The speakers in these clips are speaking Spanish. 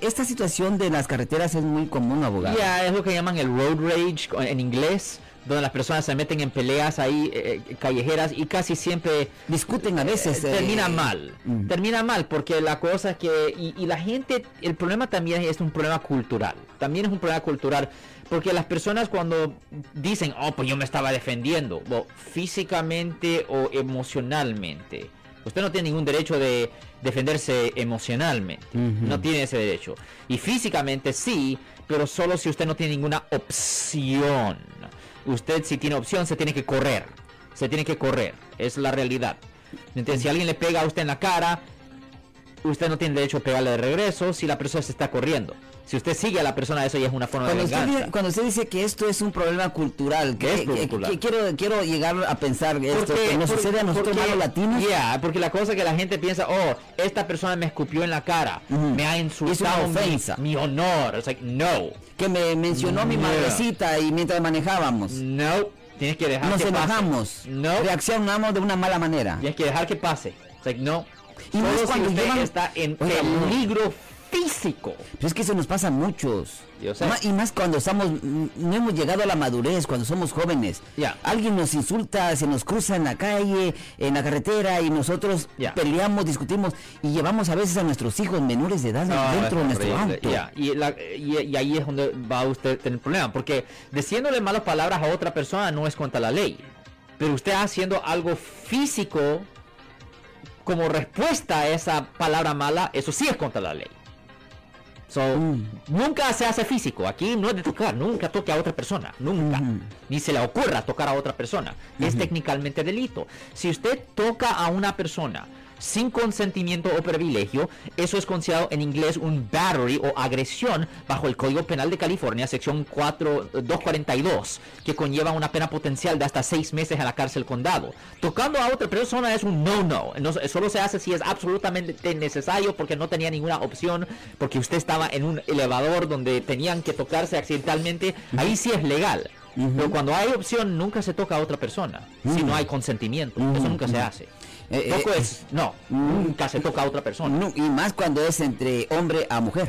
esta situación de las carreteras es muy común, abogado. Ya, es lo que llaman el road rage en inglés, donde las personas se meten en peleas ahí eh, eh, callejeras y casi siempre discuten a veces. Eh, termina mal, mm. termina mal, porque la cosa es que, y, la gente, el problema también es un problema cultural, también es un problema cultural, porque las personas cuando dicen, oh, pues yo me estaba defendiendo, físicamente o emocionalmente, usted no tiene ningún derecho de defenderse emocionalmente, no tiene ese derecho, y físicamente sí, pero solo si usted no tiene ninguna opción usted si tiene opción se tiene que correr. Se tiene que correr. Es la realidad. Entonces, si alguien le pega a usted en la cara, usted no tiene derecho a pegarle de regreso si la persona se está corriendo. Si usted sigue a la persona, eso ya es una forma cuando de venganza. Usted, cuando usted dice que esto es un problema cultural, que, quiero, quiero llegar a pensar esto, que nos sucede a nosotros malos latinos. Ya, porque la cosa que la gente piensa, oh, esta persona me escupió en la cara, me ha insultado ofensa. Mi, honor. Es like, no. Que me mencionó mi madrecita y mientras manejábamos. No. Tienes que dejar Nos enojamos. No. Reaccionamos de una mala manera. Tienes que dejar que pase. Es like, no. Y Solo cuando si está en peligro físico. Pero es que eso nos pasa a muchos. y más cuando estamos, no hemos llegado a la madurez, cuando somos jóvenes. Alguien nos insulta, se nos cruza en la calle, en la carretera, y nosotros peleamos, discutimos, y llevamos a veces a nuestros hijos menores de edad dentro de nuestro auto. Y, y, ahí es donde va usted a tener problema, porque diciéndole malas palabras a otra persona no es contra la ley. Pero usted haciendo algo físico como respuesta a esa palabra mala, eso sí es contra la ley. Mm. Nunca se hace físico. Aquí no es de tocar. Nunca toque a otra persona. Nunca. Ni se le ocurra tocar a otra persona. Es técnicamente delito. Si usted toca a una persona sin consentimiento o privilegio, eso es considerado en inglés un battery o agresión bajo el Código Penal de California, sección 4, 242, que conlleva una pena potencial de hasta seis meses a la cárcel condado. Tocando a otra persona es un no-no. No, solo se hace si es absolutamente necesario porque no tenía ninguna opción, porque usted estaba en un elevador donde tenían que tocarse accidentalmente. Ahí sí es legal. Pero cuando hay opción, nunca se toca a otra persona. Si no hay consentimiento. Eso nunca se hace. Eh, eh, es, no, nunca se toca a otra persona. y más cuando es entre hombre a mujer.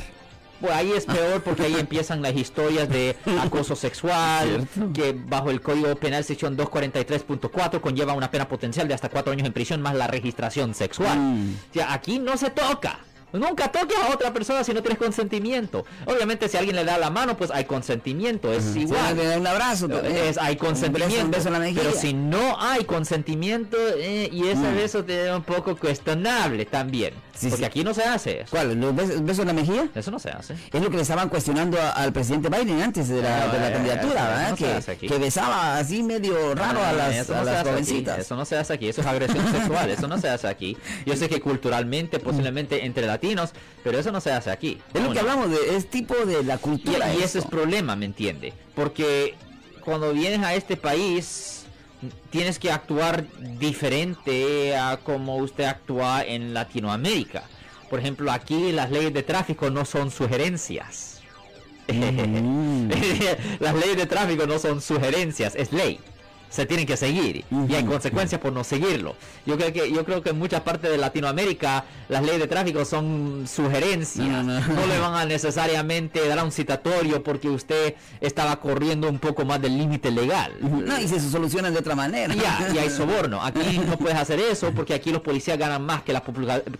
Pues ahí es peor porque ahí empiezan las historias de acoso sexual, que bajo el Código Penal sección 243.4 conlleva una pena potencial de hasta cuatro años en prisión más la registración sexual. Mm. aquí no se toca. Nunca toques a otra persona si no tienes consentimiento. Obviamente si alguien le da la mano, pues hay consentimiento, es igual. Si un abrazo, es, hay consentimiento. pero si no hay consentimiento eh, y ese mm. beso te da un poco cuestionable también. porque aquí no se hace eso. ¿Cuál? ¿El beso, en la mejilla? Eso no se hace. Es lo que le estaban cuestionando al presidente Biden antes de la, de la eh, candidatura, ¿verdad? que, que, besaba así medio raro a las, eso jovencitas. Eso no se hace aquí, eso es agresión sexual, eso no se hace aquí. Yo sé que culturalmente, posiblemente entre la pero eso no se hace aquí. Es lo que hablamos de, es tipo de la cultura. Y, ese es problema, ¿me entiende? Porque cuando vienes a este país tienes que actuar diferente a como usted actúa en Latinoamérica. Por ejemplo, aquí las leyes de tráfico no son sugerencias. Mm. las leyes de tráfico no son sugerencias, es ley se tienen que seguir y hay consecuencias por no seguirlo. Yo creo que yo creo que en muchas partes de Latinoamérica las leyes de tráfico son sugerencias, no, le van a necesariamente dar un citatorio porque usted estaba corriendo un poco más del límite legal. No, y se solucionan de otra manera. Ya, y hay soborno. Aquí no puedes hacer eso porque aquí los policías ganan más que la,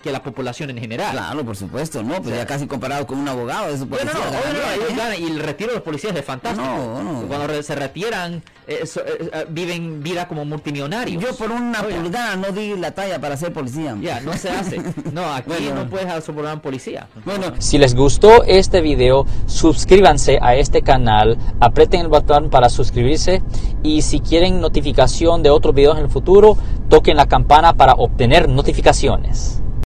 que la población en general. Claro, por supuesto, no, pues ya casi comparado con un abogado, eso bueno, no, y el retiro de los policías es fantástico. Cuando se retiran eh, eh, eh, viven vida como multimillonarios. Yo por una pulgada no di la talla para ser policía. Ya, no se hace. No, aquí no puedes sobornar un policía. Bueno, si les gustó este video, suscríbanse a este canal, aprieten el botón para suscribirse y si quieren notificación de otros videos en el futuro, toquen la campana para obtener notificaciones.